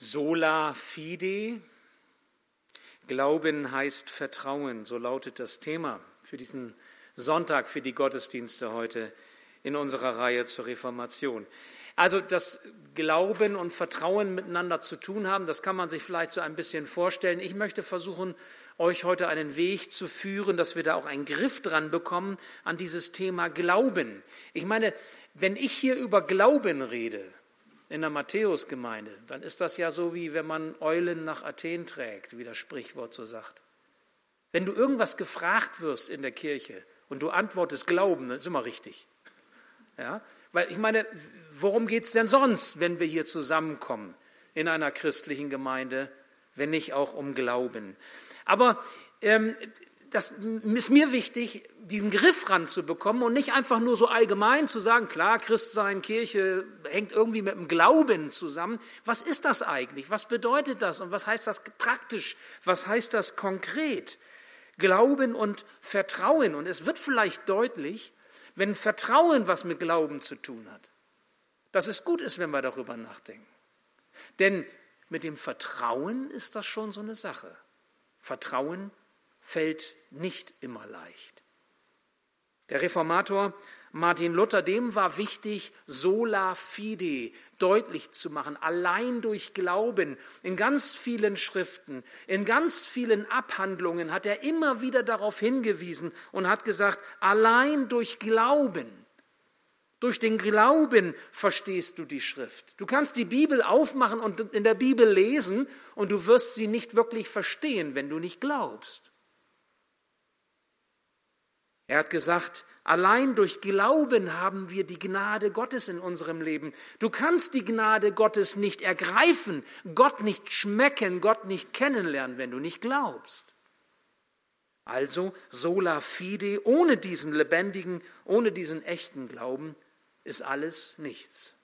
Sola fide. Glauben heißt Vertrauen, so lautet das Thema für diesen Sonntag, für die Gottesdienste heute in unserer Reihe zur Reformation. Also das Glauben und Vertrauen miteinander zu tun haben, das kann man sich vielleicht so ein bisschen vorstellen. Ich möchte versuchen, euch heute einen Weg zu führen, dass wir da auch einen Griff dran bekommen an dieses Thema Glauben. Ich meine, wenn ich hier über Glauben rede, in der Matthäusgemeinde, dann ist das ja so, wie wenn man Eulen nach Athen trägt, wie das Sprichwort so sagt. Wenn du irgendwas gefragt wirst in der Kirche und du antwortest Glauben, dann ist immer richtig. Ja? Weil ich meine, worum geht es denn sonst, wenn wir hier zusammenkommen in einer christlichen Gemeinde, wenn nicht auch um Glauben? Aber ähm, das ist mir wichtig, diesen Griff ranzubekommen und nicht einfach nur so allgemein zu sagen, klar, Christsein, Kirche hängt irgendwie mit dem Glauben zusammen. Was ist das eigentlich? Was bedeutet das? Und was heißt das praktisch? Was heißt das konkret? Glauben und Vertrauen. Und es wird vielleicht deutlich, wenn Vertrauen was mit Glauben zu tun hat, dass es gut ist, wenn wir darüber nachdenken. Denn mit dem Vertrauen ist das schon so eine Sache. Vertrauen fällt nicht immer leicht. Der Reformator Martin Luther, dem war wichtig, sola fide deutlich zu machen, allein durch Glauben. In ganz vielen Schriften, in ganz vielen Abhandlungen hat er immer wieder darauf hingewiesen und hat gesagt, allein durch Glauben. Durch den Glauben verstehst du die Schrift. Du kannst die Bibel aufmachen und in der Bibel lesen und du wirst sie nicht wirklich verstehen, wenn du nicht glaubst. Er hat gesagt, allein durch Glauben haben wir die Gnade Gottes in unserem Leben. Du kannst die Gnade Gottes nicht ergreifen, Gott nicht schmecken, Gott nicht kennenlernen, wenn du nicht glaubst. Also sola fide, ohne diesen lebendigen, ohne diesen echten Glauben ist alles nichts.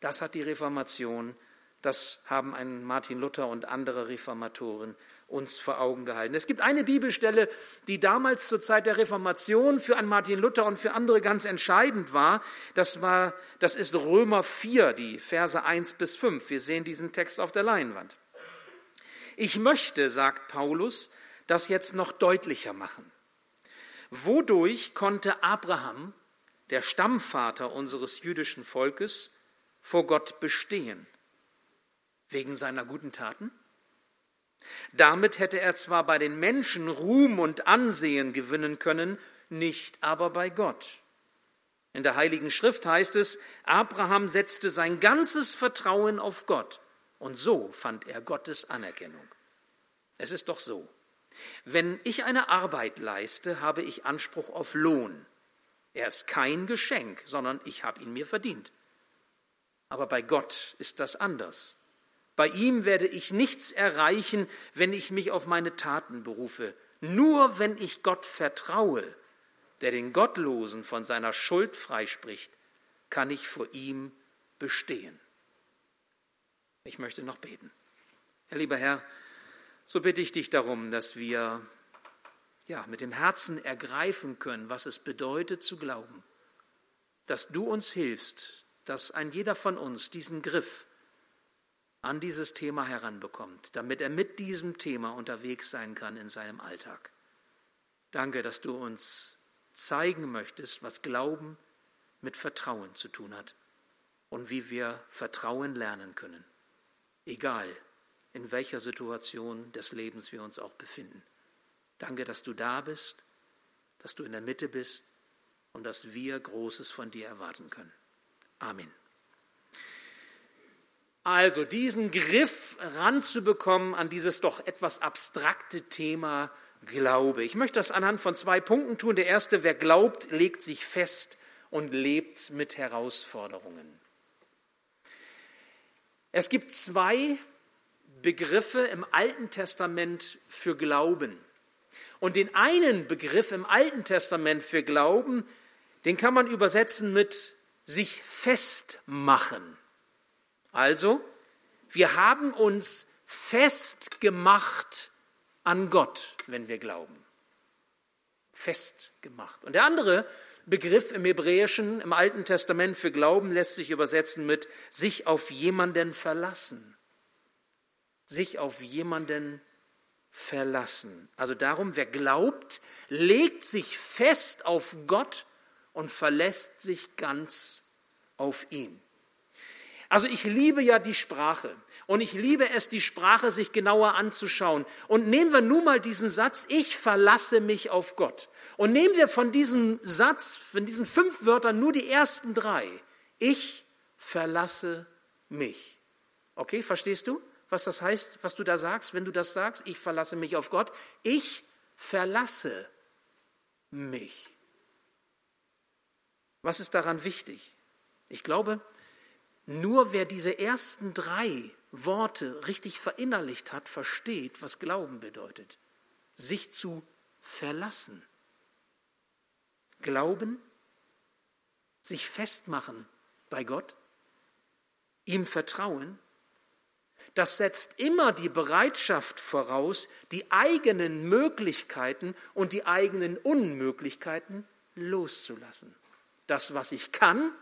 Das hat die Reformation, das haben ein Martin Luther und andere Reformatoren uns vor Augen gehalten. Es gibt eine Bibelstelle, die damals zur Zeit der Reformation für einen Martin Luther und für andere ganz entscheidend war. Das, war, das ist Römer 4, die Verse 1 bis 5. Wir sehen diesen Text auf der Leinwand. Ich möchte, sagt Paulus, das jetzt noch deutlicher machen. Wodurch konnte Abraham, der Stammvater unseres jüdischen Volkes, vor Gott bestehen? Wegen seiner guten Taten? Damit hätte er zwar bei den Menschen Ruhm und Ansehen gewinnen können, nicht aber bei Gott. In der Heiligen Schrift heißt es, Abraham setzte sein ganzes Vertrauen auf Gott und so fand er Gottes Anerkennung. Es ist doch so, wenn ich eine Arbeit leiste, habe ich Anspruch auf Lohn. Er ist kein Geschenk, sondern ich habe ihn mir verdient. Aber bei Gott ist das anders. Bei ihm werde ich nichts erreichen, wenn ich mich auf meine Taten berufe. Nur wenn ich Gott vertraue, der den Gottlosen von seiner Schuld freispricht, kann ich vor ihm bestehen. Ich möchte noch beten. Herr lieber Herr, so bitte ich dich darum, dass wir ja, mit dem Herzen ergreifen können, was es bedeutet zu glauben, dass du uns hilfst, dass ein jeder von uns diesen Griff an dieses Thema heranbekommt, damit er mit diesem Thema unterwegs sein kann in seinem Alltag. Danke, dass du uns zeigen möchtest, was Glauben mit Vertrauen zu tun hat und wie wir Vertrauen lernen können, egal in welcher Situation des Lebens wir uns auch befinden. Danke, dass du da bist, dass du in der Mitte bist und dass wir Großes von dir erwarten können. Amen. Also diesen Griff ranzubekommen an dieses doch etwas abstrakte Thema Glaube. Ich möchte das anhand von zwei Punkten tun. Der erste, wer glaubt, legt sich fest und lebt mit Herausforderungen. Es gibt zwei Begriffe im Alten Testament für Glauben. Und den einen Begriff im Alten Testament für Glauben, den kann man übersetzen mit sich festmachen. Also, wir haben uns festgemacht an Gott, wenn wir glauben. Festgemacht. Und der andere Begriff im Hebräischen, im Alten Testament für Glauben lässt sich übersetzen mit sich auf jemanden verlassen. Sich auf jemanden verlassen. Also darum, wer glaubt, legt sich fest auf Gott und verlässt sich ganz auf ihn. Also ich liebe ja die Sprache und ich liebe es, die Sprache sich genauer anzuschauen. Und nehmen wir nun mal diesen Satz, ich verlasse mich auf Gott. Und nehmen wir von diesem Satz, von diesen fünf Wörtern nur die ersten drei. Ich verlasse mich. Okay, verstehst du, was das heißt, was du da sagst, wenn du das sagst? Ich verlasse mich auf Gott. Ich verlasse mich. Was ist daran wichtig? Ich glaube, nur wer diese ersten drei Worte richtig verinnerlicht hat, versteht, was Glauben bedeutet. Sich zu verlassen. Glauben, sich festmachen bei Gott, ihm vertrauen, das setzt immer die Bereitschaft voraus, die eigenen Möglichkeiten und die eigenen Unmöglichkeiten loszulassen. Das, was ich kann,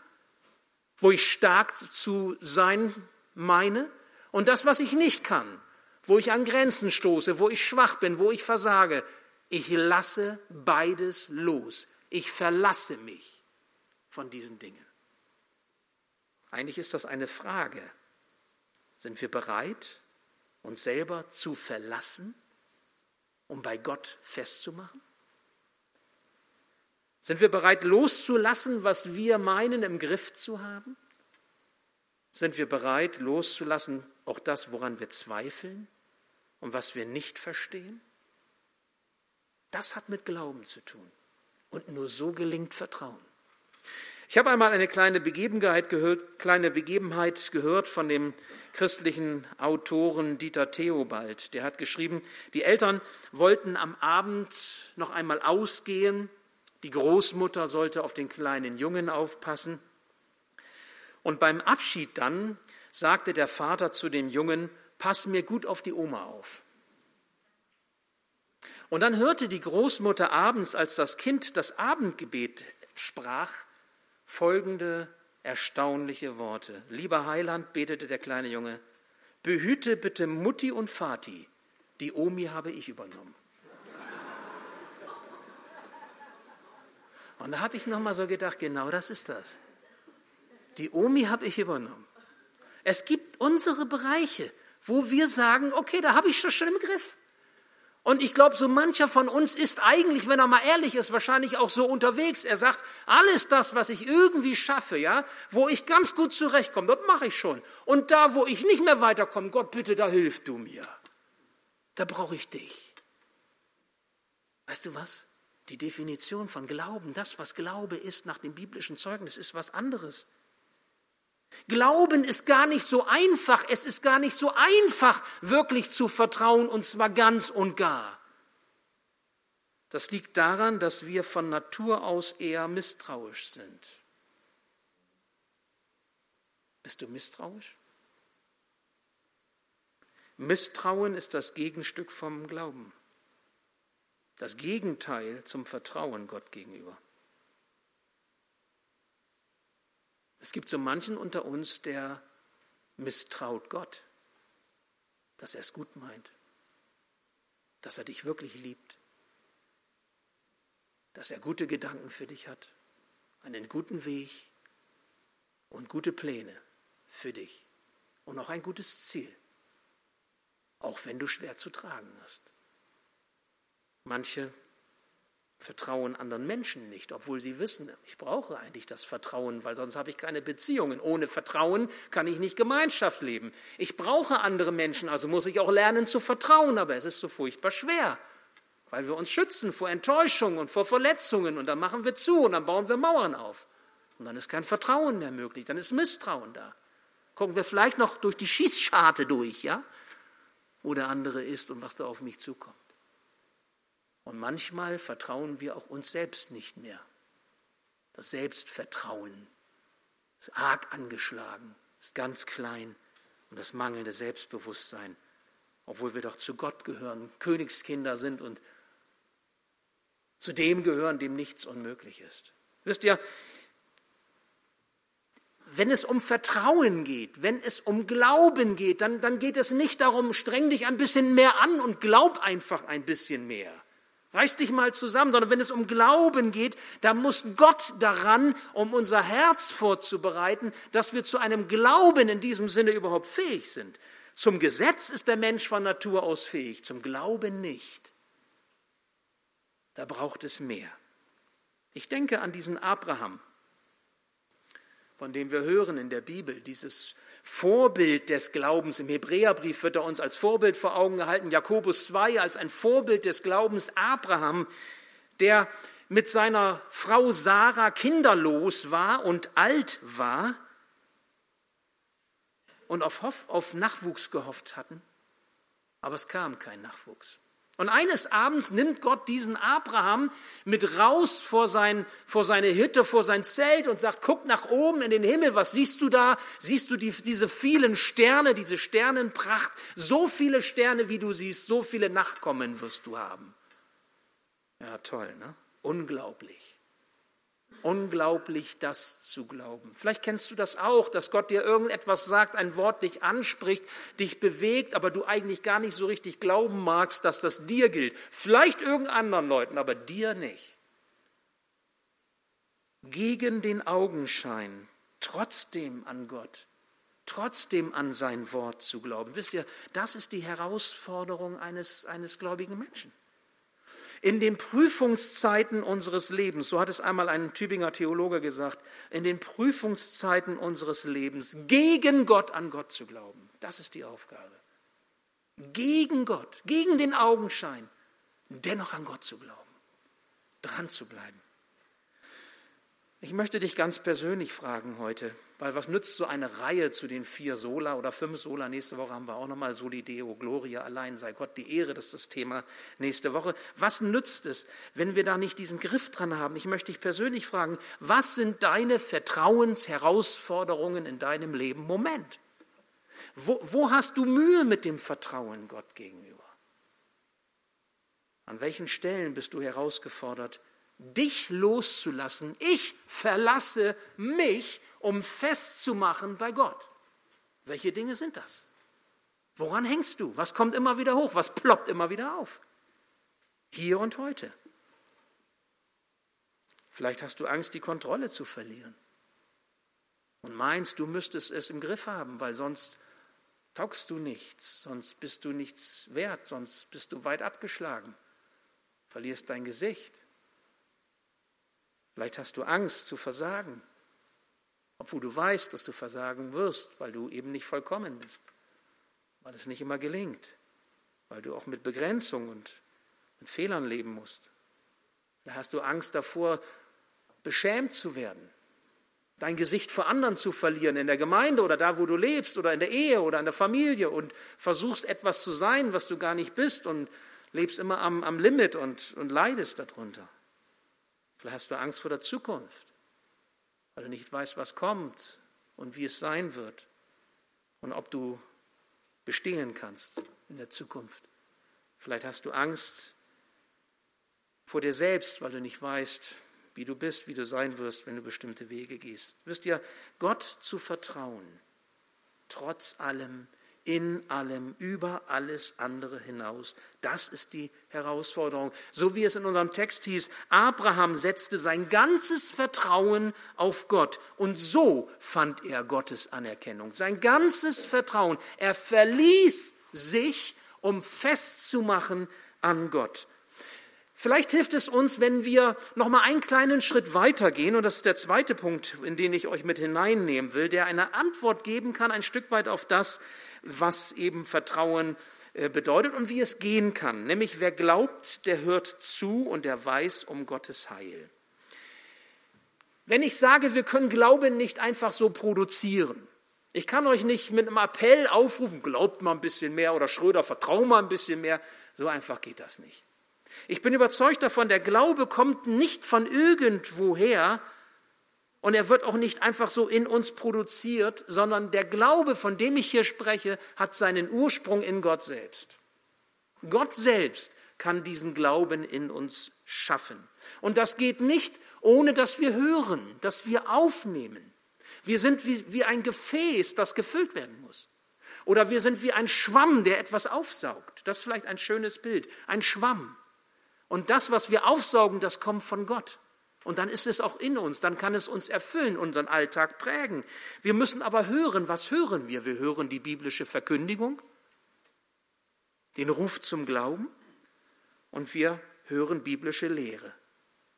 wo ich stark zu sein meine, und das, was ich nicht kann, wo ich an Grenzen stoße, wo ich schwach bin, wo ich versage. Ich lasse beides los. Ich verlasse mich von diesen Dingen. Eigentlich ist das eine Frage. Sind wir bereit, uns selber zu verlassen, um bei Gott festzumachen? Sind wir bereit loszulassen, was wir meinen im Griff zu haben? Sind wir bereit loszulassen, auch das, woran wir zweifeln und was wir nicht verstehen? Das hat mit Glauben zu tun. Und nur so gelingt Vertrauen. Ich habe einmal eine kleine Begebenheit gehört, kleine Begebenheit gehört von dem christlichen Autoren Dieter Theobald. Der hat geschrieben, die Eltern wollten am Abend noch einmal ausgehen. Die Großmutter sollte auf den kleinen Jungen aufpassen. Und beim Abschied dann sagte der Vater zu dem Jungen, pass mir gut auf die Oma auf. Und dann hörte die Großmutter abends, als das Kind das Abendgebet sprach, folgende erstaunliche Worte. Lieber Heiland, betete der kleine Junge, behüte bitte Mutti und Vati, die Omi habe ich übernommen. Und da habe ich nochmal so gedacht, genau das ist das. Die Omi habe ich übernommen. Es gibt unsere Bereiche, wo wir sagen, okay, da habe ich das schon im Griff. Und ich glaube, so mancher von uns ist eigentlich, wenn er mal ehrlich ist, wahrscheinlich auch so unterwegs. Er sagt, alles das, was ich irgendwie schaffe, ja, wo ich ganz gut zurechtkomme, das mache ich schon. Und da, wo ich nicht mehr weiterkomme, Gott bitte, da hilfst du mir. Da brauche ich dich. Weißt du was? Die Definition von Glauben, das, was Glaube ist nach dem biblischen Zeugnis, ist was anderes. Glauben ist gar nicht so einfach. Es ist gar nicht so einfach, wirklich zu vertrauen, und zwar ganz und gar. Das liegt daran, dass wir von Natur aus eher misstrauisch sind. Bist du misstrauisch? Misstrauen ist das Gegenstück vom Glauben. Das Gegenteil zum Vertrauen Gott gegenüber. Es gibt so manchen unter uns, der misstraut Gott, dass er es gut meint, dass er dich wirklich liebt, dass er gute Gedanken für dich hat, einen guten Weg und gute Pläne für dich und auch ein gutes Ziel, auch wenn du schwer zu tragen hast. Manche vertrauen anderen Menschen nicht, obwohl sie wissen, ich brauche eigentlich das Vertrauen, weil sonst habe ich keine Beziehungen. Ohne Vertrauen kann ich nicht Gemeinschaft leben. Ich brauche andere Menschen, also muss ich auch lernen zu vertrauen, aber es ist so furchtbar schwer, weil wir uns schützen vor Enttäuschung und vor Verletzungen und dann machen wir zu und dann bauen wir Mauern auf. Und dann ist kein Vertrauen mehr möglich, dann ist Misstrauen da. Gucken wir vielleicht noch durch die Schießscharte durch, ja, wo der andere ist und was da auf mich zukommt. Und manchmal vertrauen wir auch uns selbst nicht mehr. Das Selbstvertrauen ist arg angeschlagen, ist ganz klein und das mangelnde Selbstbewusstsein, obwohl wir doch zu Gott gehören, Königskinder sind und zu dem gehören, dem nichts unmöglich ist. Wisst ihr, wenn es um Vertrauen geht, wenn es um Glauben geht, dann, dann geht es nicht darum, streng dich ein bisschen mehr an und glaub einfach ein bisschen mehr. Reiß dich mal zusammen, sondern wenn es um Glauben geht, dann muss Gott daran, um unser Herz vorzubereiten, dass wir zu einem Glauben in diesem Sinne überhaupt fähig sind. Zum Gesetz ist der Mensch von Natur aus fähig, zum Glauben nicht. Da braucht es mehr. Ich denke an diesen Abraham, von dem wir hören in der Bibel, dieses Vorbild des Glaubens. Im Hebräerbrief wird er uns als Vorbild vor Augen gehalten, Jakobus 2 als ein Vorbild des Glaubens, Abraham, der mit seiner Frau Sarah kinderlos war und alt war und auf, auf Nachwuchs gehofft hatten, aber es kam kein Nachwuchs. Und eines Abends nimmt Gott diesen Abraham mit raus vor, sein, vor seine Hütte, vor sein Zelt und sagt, guck nach oben in den Himmel, was siehst du da? Siehst du die, diese vielen Sterne, diese Sternenpracht? So viele Sterne, wie du siehst, so viele Nachkommen wirst du haben. Ja, toll, ne? Unglaublich. Unglaublich, das zu glauben. Vielleicht kennst du das auch, dass Gott dir irgendetwas sagt, ein Wort dich anspricht, dich bewegt, aber du eigentlich gar nicht so richtig glauben magst, dass das dir gilt. Vielleicht irgendeinen anderen Leuten, aber dir nicht. Gegen den Augenschein, trotzdem an Gott, trotzdem an sein Wort zu glauben. Wisst ihr, das ist die Herausforderung eines, eines gläubigen Menschen. In den Prüfungszeiten unseres Lebens, so hat es einmal ein Tübinger Theologe gesagt, in den Prüfungszeiten unseres Lebens gegen Gott an Gott zu glauben. Das ist die Aufgabe. Gegen Gott, gegen den Augenschein, dennoch an Gott zu glauben, dran zu bleiben. Ich möchte dich ganz persönlich fragen heute, weil was nützt so eine Reihe zu den vier Sola oder fünf Sola? Nächste Woche haben wir auch nochmal Soli Deo Gloria, allein sei Gott die Ehre, das ist das Thema nächste Woche. Was nützt es, wenn wir da nicht diesen Griff dran haben? Ich möchte dich persönlich fragen, was sind deine Vertrauensherausforderungen in deinem Leben? Moment. Wo, wo hast du Mühe mit dem Vertrauen Gott gegenüber? An welchen Stellen bist du herausgefordert, dich loszulassen? Ich verlasse mich um festzumachen bei Gott. Welche Dinge sind das? Woran hängst du? Was kommt immer wieder hoch? Was ploppt immer wieder auf? Hier und heute. Vielleicht hast du Angst, die Kontrolle zu verlieren. Und meinst, du müsstest es im Griff haben, weil sonst taugst du nichts, sonst bist du nichts wert, sonst bist du weit abgeschlagen, verlierst dein Gesicht. Vielleicht hast du Angst zu versagen obwohl du weißt, dass du versagen wirst, weil du eben nicht vollkommen bist, weil es nicht immer gelingt, weil du auch mit Begrenzung und mit Fehlern leben musst. Da hast du Angst davor, beschämt zu werden, dein Gesicht vor anderen zu verlieren, in der Gemeinde oder da, wo du lebst oder in der Ehe oder in der Familie und versuchst etwas zu sein, was du gar nicht bist und lebst immer am, am Limit und, und leidest darunter. Vielleicht hast du Angst vor der Zukunft weil du nicht weißt, was kommt und wie es sein wird und ob du bestehen kannst in der Zukunft. Vielleicht hast du Angst vor dir selbst, weil du nicht weißt, wie du bist, wie du sein wirst, wenn du bestimmte Wege gehst. Wisst ihr, Gott zu vertrauen, trotz allem in allem, über alles andere hinaus. Das ist die Herausforderung. So wie es in unserem Text hieß, Abraham setzte sein ganzes Vertrauen auf Gott und so fand er Gottes Anerkennung. Sein ganzes Vertrauen. Er verließ sich, um festzumachen an Gott. Vielleicht hilft es uns, wenn wir noch mal einen kleinen Schritt weitergehen, und das ist der zweite Punkt, in den ich euch mit hineinnehmen will, der eine Antwort geben kann, ein Stück weit auf das, was eben Vertrauen äh, bedeutet und wie es gehen kann. Nämlich wer glaubt, der hört zu und der weiß um Gottes Heil. Wenn ich sage, wir können Glauben nicht einfach so produzieren, ich kann euch nicht mit einem Appell aufrufen, glaubt mal ein bisschen mehr oder Schröder, vertrau mal ein bisschen mehr, so einfach geht das nicht. Ich bin überzeugt davon, der Glaube kommt nicht von irgendwoher, und er wird auch nicht einfach so in uns produziert, sondern der Glaube, von dem ich hier spreche, hat seinen Ursprung in Gott selbst. Gott selbst kann diesen Glauben in uns schaffen. Und das geht nicht ohne dass wir hören, dass wir aufnehmen. Wir sind wie, wie ein Gefäß, das gefüllt werden muss. Oder wir sind wie ein Schwamm, der etwas aufsaugt. Das ist vielleicht ein schönes Bild. Ein Schwamm. Und das, was wir aufsaugen, das kommt von Gott. Und dann ist es auch in uns, dann kann es uns erfüllen, unseren Alltag prägen. Wir müssen aber hören, was hören wir? Wir hören die biblische Verkündigung, den Ruf zum Glauben und wir hören biblische Lehre.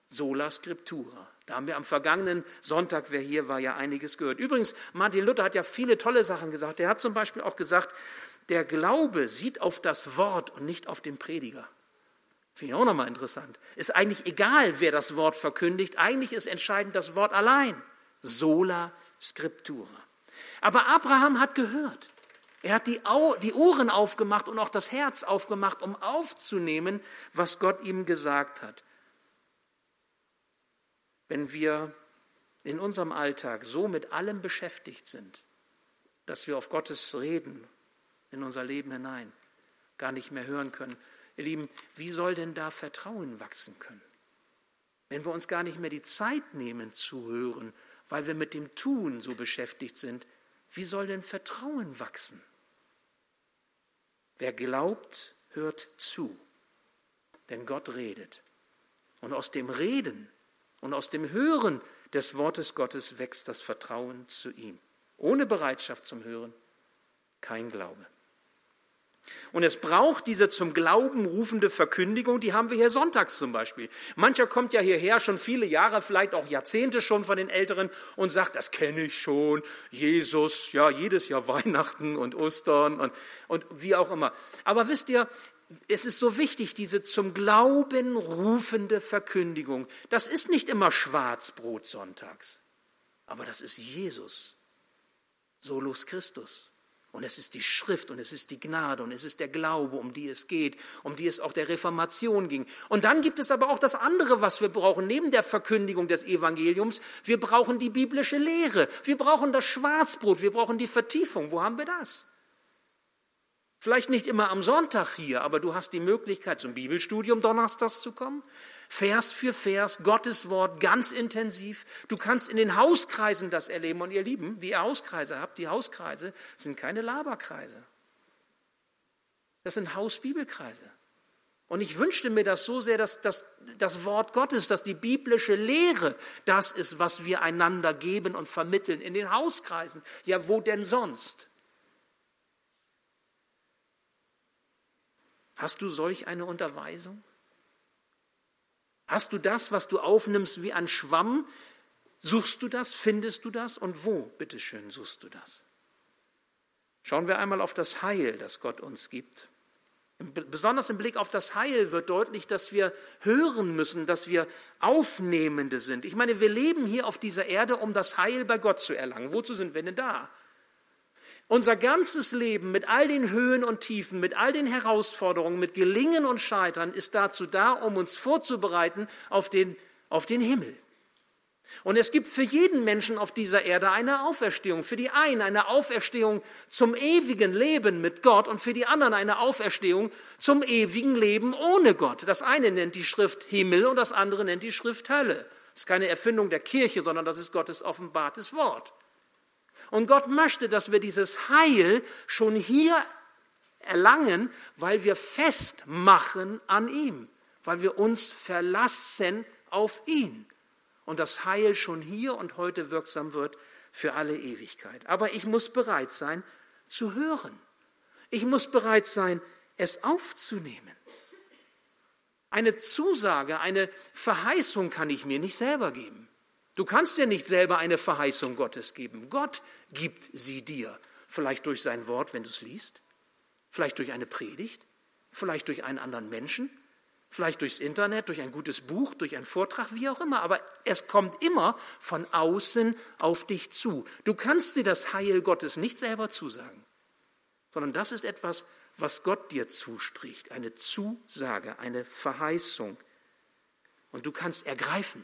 Sola Scriptura. Da haben wir am vergangenen Sonntag, wer hier war, ja einiges gehört. Übrigens, Martin Luther hat ja viele tolle Sachen gesagt. Er hat zum Beispiel auch gesagt, der Glaube sieht auf das Wort und nicht auf den Prediger. Finde ich auch nochmal interessant. Ist eigentlich egal, wer das Wort verkündigt. Eigentlich ist entscheidend das Wort allein. Sola Scriptura. Aber Abraham hat gehört. Er hat die, die Ohren aufgemacht und auch das Herz aufgemacht, um aufzunehmen, was Gott ihm gesagt hat wenn wir in unserem Alltag so mit allem beschäftigt sind, dass wir auf Gottes Reden in unser Leben hinein gar nicht mehr hören können. Ihr Lieben, wie soll denn da Vertrauen wachsen können? Wenn wir uns gar nicht mehr die Zeit nehmen zu hören, weil wir mit dem Tun so beschäftigt sind, wie soll denn Vertrauen wachsen? Wer glaubt, hört zu, denn Gott redet. Und aus dem Reden und aus dem Hören des Wortes Gottes wächst das Vertrauen zu ihm. Ohne Bereitschaft zum Hören kein Glaube. Und es braucht diese zum Glauben rufende Verkündigung, die haben wir hier sonntags zum Beispiel. Mancher kommt ja hierher schon viele Jahre, vielleicht auch Jahrzehnte schon von den Älteren und sagt, das kenne ich schon, Jesus, ja, jedes Jahr Weihnachten und Ostern und, und wie auch immer. Aber wisst ihr, es ist so wichtig, diese zum Glauben rufende Verkündigung. Das ist nicht immer Schwarzbrot sonntags, aber das ist Jesus, Solus Christus. Und es ist die Schrift und es ist die Gnade und es ist der Glaube, um die es geht, um die es auch der Reformation ging. Und dann gibt es aber auch das andere, was wir brauchen, neben der Verkündigung des Evangeliums. Wir brauchen die biblische Lehre. Wir brauchen das Schwarzbrot. Wir brauchen die Vertiefung. Wo haben wir das? Vielleicht nicht immer am Sonntag hier, aber du hast die Möglichkeit, zum Bibelstudium donnerstags zu kommen. Vers für Vers, Gottes Wort ganz intensiv. Du kannst in den Hauskreisen das erleben. Und ihr Lieben, wie ihr Hauskreise habt, die Hauskreise sind keine Laberkreise. Das sind Hausbibelkreise. Und ich wünschte mir das so sehr, dass, dass das Wort Gottes, dass die biblische Lehre das ist, was wir einander geben und vermitteln in den Hauskreisen. Ja, wo denn sonst? Hast du solch eine Unterweisung? Hast du das, was du aufnimmst, wie ein Schwamm? Suchst du das? Findest du das? Und wo, bitteschön, suchst du das? Schauen wir einmal auf das Heil, das Gott uns gibt. Besonders im Blick auf das Heil wird deutlich, dass wir hören müssen, dass wir Aufnehmende sind. Ich meine, wir leben hier auf dieser Erde, um das Heil bei Gott zu erlangen. Wozu sind wir denn da? Unser ganzes Leben mit all den Höhen und Tiefen, mit all den Herausforderungen, mit Gelingen und Scheitern ist dazu da, um uns vorzubereiten auf den, auf den Himmel. Und es gibt für jeden Menschen auf dieser Erde eine Auferstehung. Für die einen eine Auferstehung zum ewigen Leben mit Gott und für die anderen eine Auferstehung zum ewigen Leben ohne Gott. Das eine nennt die Schrift Himmel und das andere nennt die Schrift Hölle. Das ist keine Erfindung der Kirche, sondern das ist Gottes offenbartes Wort. Und Gott möchte, dass wir dieses Heil schon hier erlangen, weil wir festmachen an ihm, weil wir uns verlassen auf ihn. Und das Heil schon hier und heute wirksam wird für alle Ewigkeit. Aber ich muss bereit sein zu hören. Ich muss bereit sein, es aufzunehmen. Eine Zusage, eine Verheißung kann ich mir nicht selber geben. Du kannst dir nicht selber eine Verheißung Gottes geben. Gott gibt sie dir. Vielleicht durch sein Wort, wenn du es liest. Vielleicht durch eine Predigt. Vielleicht durch einen anderen Menschen. Vielleicht durchs Internet, durch ein gutes Buch, durch einen Vortrag, wie auch immer. Aber es kommt immer von außen auf dich zu. Du kannst dir das Heil Gottes nicht selber zusagen, sondern das ist etwas, was Gott dir zuspricht. Eine Zusage, eine Verheißung. Und du kannst ergreifen.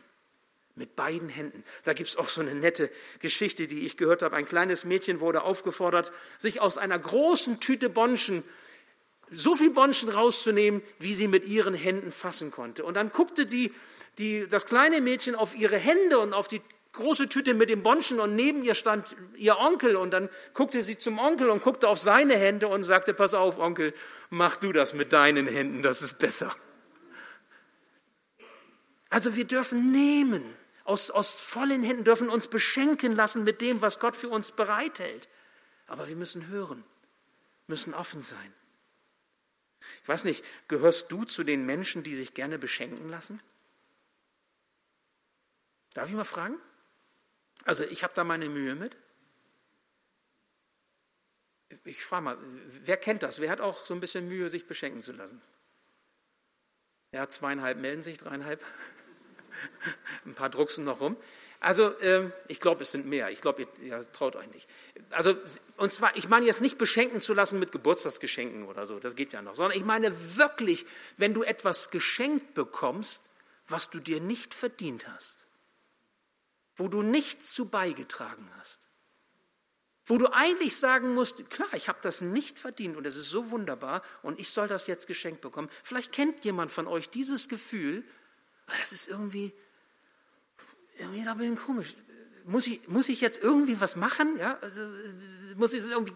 Mit beiden Händen. Da gibt es auch so eine nette Geschichte, die ich gehört habe. Ein kleines Mädchen wurde aufgefordert, sich aus einer großen Tüte Bonschen so viel Bonschen rauszunehmen, wie sie mit ihren Händen fassen konnte. Und dann guckte die, die, das kleine Mädchen auf ihre Hände und auf die große Tüte mit dem Bonschen und neben ihr stand ihr Onkel und dann guckte sie zum Onkel und guckte auf seine Hände und sagte, pass auf, Onkel, mach du das mit deinen Händen, das ist besser. Also wir dürfen nehmen, aus, aus vollen Händen dürfen uns beschenken lassen mit dem, was Gott für uns bereithält. Aber wir müssen hören, müssen offen sein. Ich weiß nicht, gehörst du zu den Menschen, die sich gerne beschenken lassen? Darf ich mal fragen? Also ich habe da meine Mühe mit. Ich frage mal, wer kennt das? Wer hat auch so ein bisschen Mühe, sich beschenken zu lassen? Ja, zweieinhalb melden sich, dreieinhalb. Ein paar drucksen noch rum. Also ähm, ich glaube, es sind mehr. Ich glaube, ihr, traut euch nicht. Also und zwar, ich meine jetzt nicht beschenken zu lassen mit Geburtstagsgeschenken oder so, das geht ja noch, sondern ich meine wirklich, wenn du etwas geschenkt bekommst, was du dir nicht verdient hast wo du nichts zu beigetragen hast. Wo du eigentlich sagen musst, klar, ich habe das nicht verdient und es ist so wunderbar und ich soll das jetzt geschenkt bekommen. Vielleicht kennt jemand von euch dieses Gefühl, das ist irgendwie, irgendwie bin ich komisch. Muss ich, muss ich jetzt irgendwie was machen? Ja? Also, muss ich irgendwie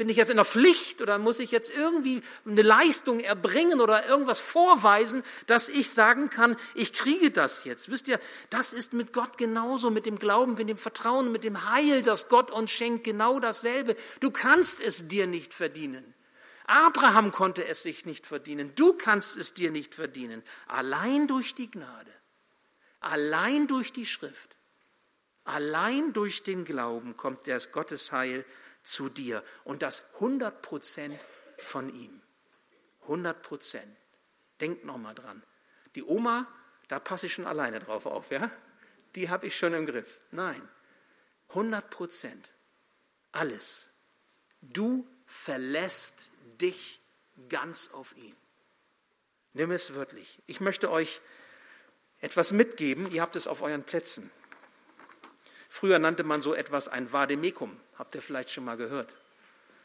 bin ich jetzt in der Pflicht oder muss ich jetzt irgendwie eine Leistung erbringen oder irgendwas vorweisen, dass ich sagen kann, ich kriege das jetzt? Wisst ihr, das ist mit Gott genauso, mit dem Glauben, mit dem Vertrauen, mit dem Heil, das Gott uns schenkt, genau dasselbe. Du kannst es dir nicht verdienen. Abraham konnte es sich nicht verdienen. Du kannst es dir nicht verdienen. Allein durch die Gnade. Allein durch die Schrift. Allein durch den Glauben kommt das Gottesheil zu dir und das 100 Prozent von ihm. 100 Prozent. Denkt nochmal dran. Die Oma, da passe ich schon alleine drauf auf, ja? Die habe ich schon im Griff. Nein, 100 Prozent. Alles. Du verlässt dich ganz auf ihn. Nimm es wörtlich. Ich möchte euch etwas mitgeben. Ihr habt es auf euren Plätzen. Früher nannte man so etwas ein Vademekum, habt ihr vielleicht schon mal gehört.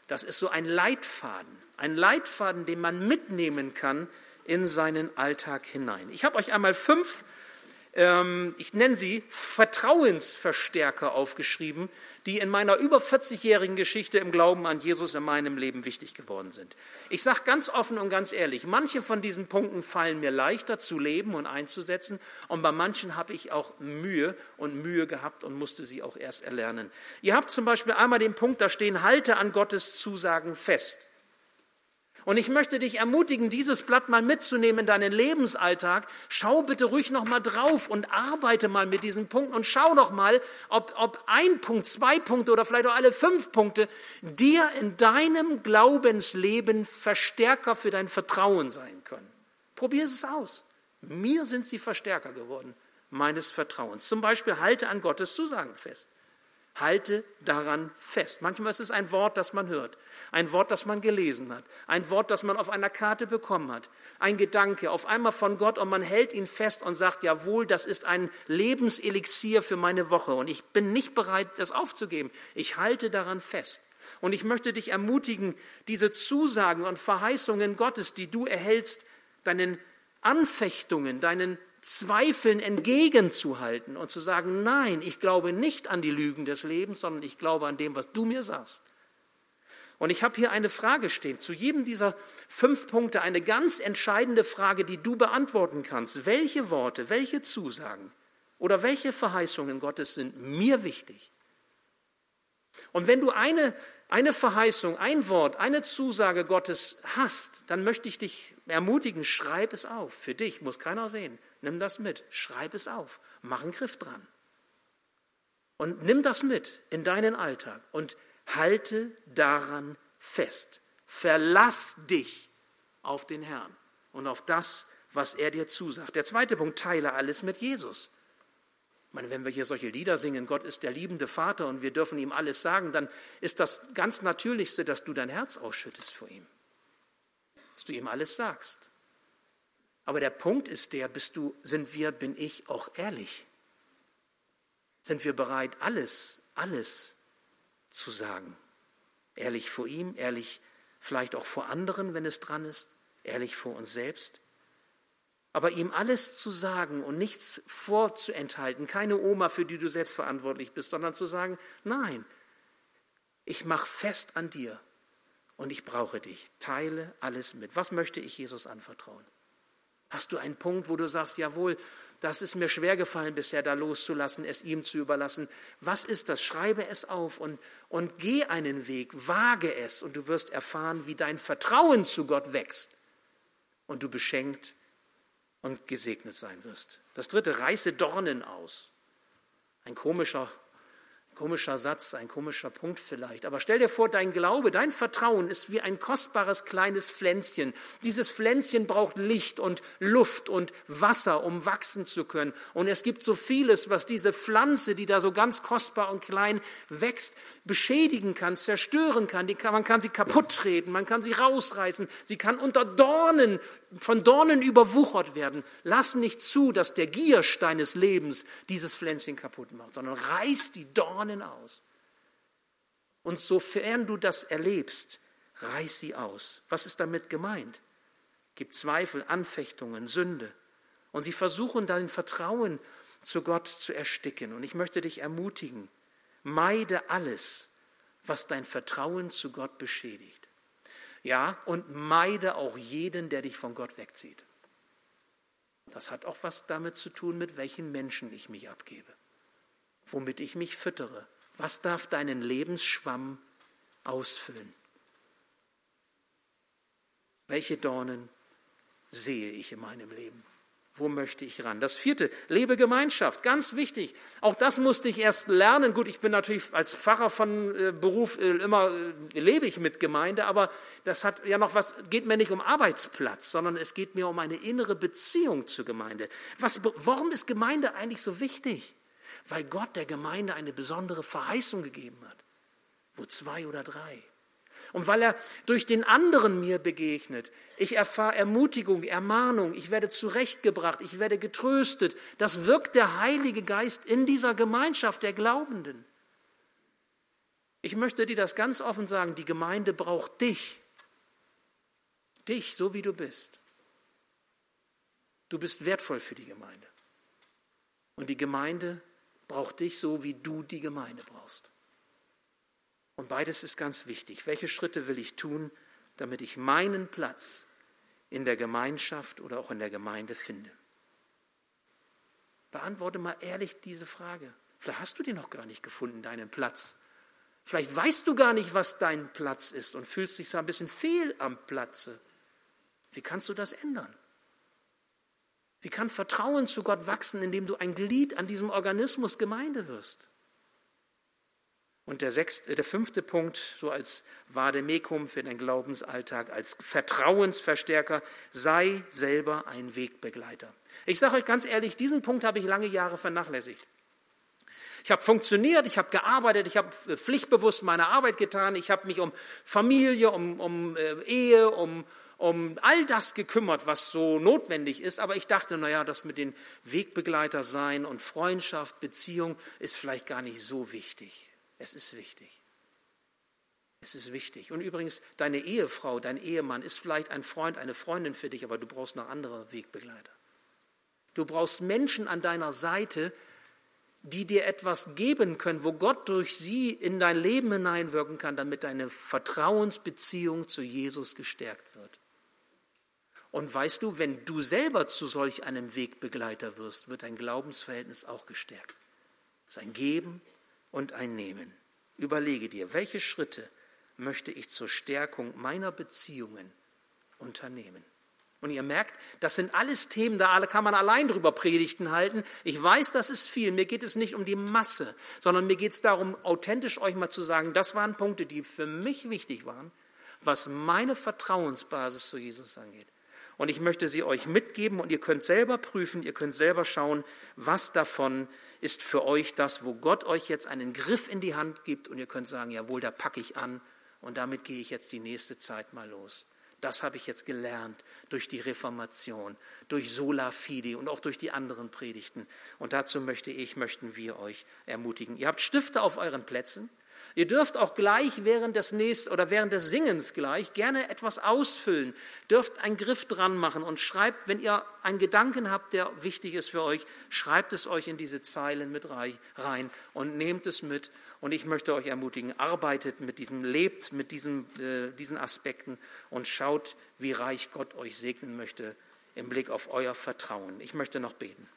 Das ist so ein Leitfaden, ein Leitfaden, den man mitnehmen kann in seinen Alltag hinein. Ich habe euch einmal fünf ich nenne sie Vertrauensverstärker aufgeschrieben, die in meiner über 40-jährigen Geschichte im Glauben an Jesus in meinem Leben wichtig geworden sind. Ich sage ganz offen und ganz ehrlich, manche von diesen Punkten fallen mir leichter zu leben und einzusetzen und bei manchen habe ich auch Mühe und Mühe gehabt und musste sie auch erst erlernen. Ihr habt zum Beispiel einmal den Punkt, da stehen, halte an Gottes Zusagen fest. Und ich möchte dich ermutigen, dieses Blatt mal mitzunehmen in deinen Lebensalltag. Schau bitte ruhig noch mal drauf und arbeite mal mit diesen Punkten und schau doch mal, ob, ob ein Punkt, zwei Punkte oder vielleicht auch alle fünf Punkte dir in deinem Glaubensleben Verstärker für dein Vertrauen sein können. Probier es aus. Mir sind sie Verstärker geworden meines Vertrauens. Zum Beispiel halte an Gottes Zusagen fest. Halte daran fest. Manchmal ist es ein Wort, das man hört, ein Wort, das man gelesen hat, ein Wort, das man auf einer Karte bekommen hat, ein Gedanke, auf einmal von Gott und man hält ihn fest und sagt, jawohl, das ist ein Lebenselixier für meine Woche und ich bin nicht bereit, das aufzugeben. Ich halte daran fest. Und ich möchte dich ermutigen, diese Zusagen und Verheißungen Gottes, die du erhältst, deinen Anfechtungen, deinen Zweifeln entgegenzuhalten und zu sagen, nein, ich glaube nicht an die Lügen des Lebens, sondern ich glaube an dem, was du mir sagst. Und ich habe hier eine Frage stehen, zu jedem dieser fünf Punkte eine ganz entscheidende Frage, die du beantworten kannst. Welche Worte, welche Zusagen oder welche Verheißungen Gottes sind mir wichtig? Und wenn du eine, eine Verheißung, ein Wort, eine Zusage Gottes hast, dann möchte ich dich ermutigen, schreib es auf. Für dich muss keiner sehen. Nimm das mit, schreib es auf, mach einen Griff dran. Und nimm das mit in deinen Alltag und halte daran fest. Verlass dich auf den Herrn und auf das, was er dir zusagt. Der zweite Punkt, teile alles mit Jesus. Ich meine, wenn wir hier solche Lieder singen, Gott ist der liebende Vater und wir dürfen ihm alles sagen, dann ist das ganz Natürlichste, dass du dein Herz ausschüttest vor ihm. Dass du ihm alles sagst. Aber der Punkt ist der, bist du, sind wir, bin ich auch ehrlich? Sind wir bereit, alles, alles zu sagen? Ehrlich vor ihm, ehrlich vielleicht auch vor anderen, wenn es dran ist, ehrlich vor uns selbst. Aber ihm alles zu sagen und nichts vorzuenthalten, keine Oma, für die du selbst verantwortlich bist, sondern zu sagen, nein, ich mache fest an dir und ich brauche dich. Teile alles mit. Was möchte ich Jesus anvertrauen? Hast du einen Punkt, wo du sagst, jawohl, das ist mir schwer gefallen bisher, da loszulassen, es ihm zu überlassen. Was ist das? Schreibe es auf und, und geh einen Weg, wage es und du wirst erfahren, wie dein Vertrauen zu Gott wächst und du beschenkt und gesegnet sein wirst. Das dritte, reiße Dornen aus. Ein komischer Komischer Satz, ein komischer Punkt vielleicht. Aber stell dir vor, dein Glaube, dein Vertrauen ist wie ein kostbares kleines Pflänzchen. Dieses Pflänzchen braucht Licht und Luft und Wasser, um wachsen zu können. Und es gibt so vieles, was diese Pflanze, die da so ganz kostbar und klein wächst, beschädigen kann, zerstören kann. kann man kann sie kaputt treten, man kann sie rausreißen. Sie kann unter Dornen, von Dornen überwuchert werden. Lass nicht zu, dass der Giersch deines Lebens dieses Pflänzchen kaputt macht, sondern reiß die Dornen Dornen aus. Und sofern du das erlebst, reiß sie aus. Was ist damit gemeint? Gibt Zweifel, Anfechtungen, Sünde. Und sie versuchen dein Vertrauen zu Gott zu ersticken. Und ich möchte dich ermutigen, meide alles, was dein Vertrauen zu Gott beschädigt. Ja, und meide auch jeden, der dich von Gott wegzieht. Das hat auch was damit zu tun, mit welchen Menschen ich mich abgebe womit ich mich füttere? Was darf deinen Lebensschwamm ausfüllen? Welche Dornen sehe ich in meinem Leben? Wo möchte ich ran? Das vierte, lebe Gemeinschaft, ganz wichtig. Auch das musste ich erst lernen. Gut, ich bin natürlich als Pfarrer von äh, Beruf äh, immer, äh, lebe ich mit Gemeinde, aber das hat ja noch was, geht mir nicht um Arbeitsplatz, sondern es geht mir um eine innere Beziehung zur Gemeinde. Was, warum ist Gemeinde eigentlich so wichtig? weil Gott der Gemeinde eine besondere Verheißung gegeben hat. Wo zwei oder drei. Und weil er durch den anderen mir begegnet, ich erfahre Ermutigung, Ermahnung, ich werde zurechtgebracht, ich werde getröstet. Das wirkt der Heilige Geist in dieser Gemeinschaft der Glaubenden. Ich möchte dir das ganz offen sagen, die Gemeinde braucht dich. Dich, so wie du bist. Du bist wertvoll für die Gemeinde. Und die Gemeinde braucht dich so, wie du die Gemeinde brauchst. Und beides ist ganz wichtig. Welche Schritte will ich tun, damit ich meinen Platz in der Gemeinschaft oder auch in der Gemeinde finde? Beantworte mal ehrlich diese Frage. Vielleicht hast du den noch gar nicht gefunden, deinen Platz. Vielleicht weißt du gar nicht, was dein Platz ist und fühlst dich so ein bisschen fehl am Platze. Wie kannst du das ändern? Wie kann Vertrauen zu Gott wachsen, indem du ein Glied an diesem Organismus Gemeinde wirst? Und der, sechste, der fünfte Punkt, so als Vademekum für den Glaubensalltag, als Vertrauensverstärker, sei selber ein Wegbegleiter. Ich sage euch ganz ehrlich, diesen Punkt habe ich lange Jahre vernachlässigt. Ich habe funktioniert, ich habe gearbeitet, ich habe pflichtbewusst meine Arbeit getan, ich habe mich um Familie, um, um äh, Ehe, um, um all das gekümmert, was so notwendig ist. Aber ich dachte, naja, das mit den Wegbegleiter sein und Freundschaft, Beziehung ist vielleicht gar nicht so wichtig. Es ist wichtig. Es ist wichtig. Und übrigens, deine Ehefrau, dein Ehemann ist vielleicht ein Freund, eine Freundin für dich, aber du brauchst noch andere Wegbegleiter. Du brauchst Menschen an deiner Seite, die dir etwas geben können, wo Gott durch sie in dein Leben hineinwirken kann, damit deine Vertrauensbeziehung zu Jesus gestärkt wird. Und weißt du, wenn du selber zu solch einem Wegbegleiter wirst, wird dein Glaubensverhältnis auch gestärkt. Es ist ein Geben und ein Nehmen. Überlege dir, welche Schritte möchte ich zur Stärkung meiner Beziehungen unternehmen. Und ihr merkt, das sind alles Themen, da kann man allein drüber Predigten halten. Ich weiß, das ist viel. Mir geht es nicht um die Masse, sondern mir geht es darum, authentisch euch mal zu sagen, das waren Punkte, die für mich wichtig waren, was meine Vertrauensbasis zu Jesus angeht. Und ich möchte sie euch mitgeben und ihr könnt selber prüfen, ihr könnt selber schauen, was davon ist für euch das, wo Gott euch jetzt einen Griff in die Hand gibt und ihr könnt sagen, jawohl, da packe ich an und damit gehe ich jetzt die nächste Zeit mal los. Das habe ich jetzt gelernt durch die Reformation, durch Sola Fide und auch durch die anderen Predigten. Und dazu möchte ich, möchten wir euch ermutigen. Ihr habt Stifte auf euren Plätzen. Ihr dürft auch gleich während des nächsten oder während des Singens gleich gerne etwas ausfüllen, dürft einen Griff dran machen und schreibt, wenn ihr einen Gedanken habt, der wichtig ist für euch, schreibt es euch in diese Zeilen mit rein und nehmt es mit. Und ich möchte euch ermutigen, arbeitet mit diesem, lebt mit diesem, äh, diesen Aspekten und schaut, wie reich Gott euch segnen möchte im Blick auf euer Vertrauen. Ich möchte noch beten.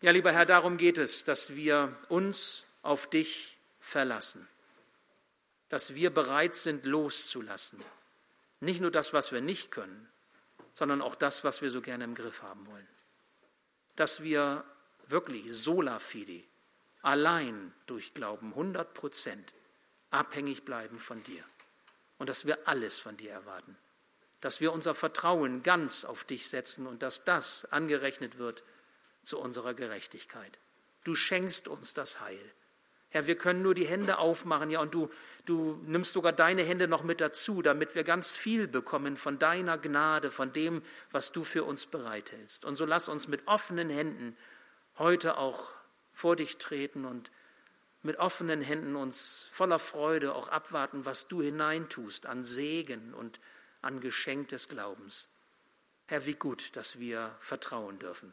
Ja, lieber Herr, darum geht es, dass wir uns auf dich verlassen, dass wir bereit sind loszulassen. Nicht nur das, was wir nicht können, sondern auch das, was wir so gerne im Griff haben wollen. Dass wir wirklich sola fide, allein durch Glauben, 100 Prozent abhängig bleiben von dir und dass wir alles von dir erwarten. Dass wir unser Vertrauen ganz auf dich setzen und dass das angerechnet wird zu unserer Gerechtigkeit. Du schenkst uns das Heil. Herr, wir können nur die Hände aufmachen, ja, und du, du nimmst sogar deine Hände noch mit dazu, damit wir ganz viel bekommen von deiner Gnade, von dem, was du für uns bereithältst. Und so lass uns mit offenen Händen heute auch vor dich treten und mit offenen Händen uns voller Freude auch abwarten, was du hineintust an Segen und an Geschenk des Glaubens. Herr, wie gut, dass wir vertrauen dürfen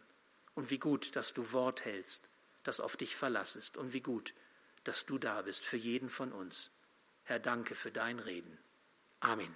und wie gut, dass du Wort hältst, das auf dich verlassest und wie gut, dass du da bist für jeden von uns. Herr, danke für dein Reden. Amen.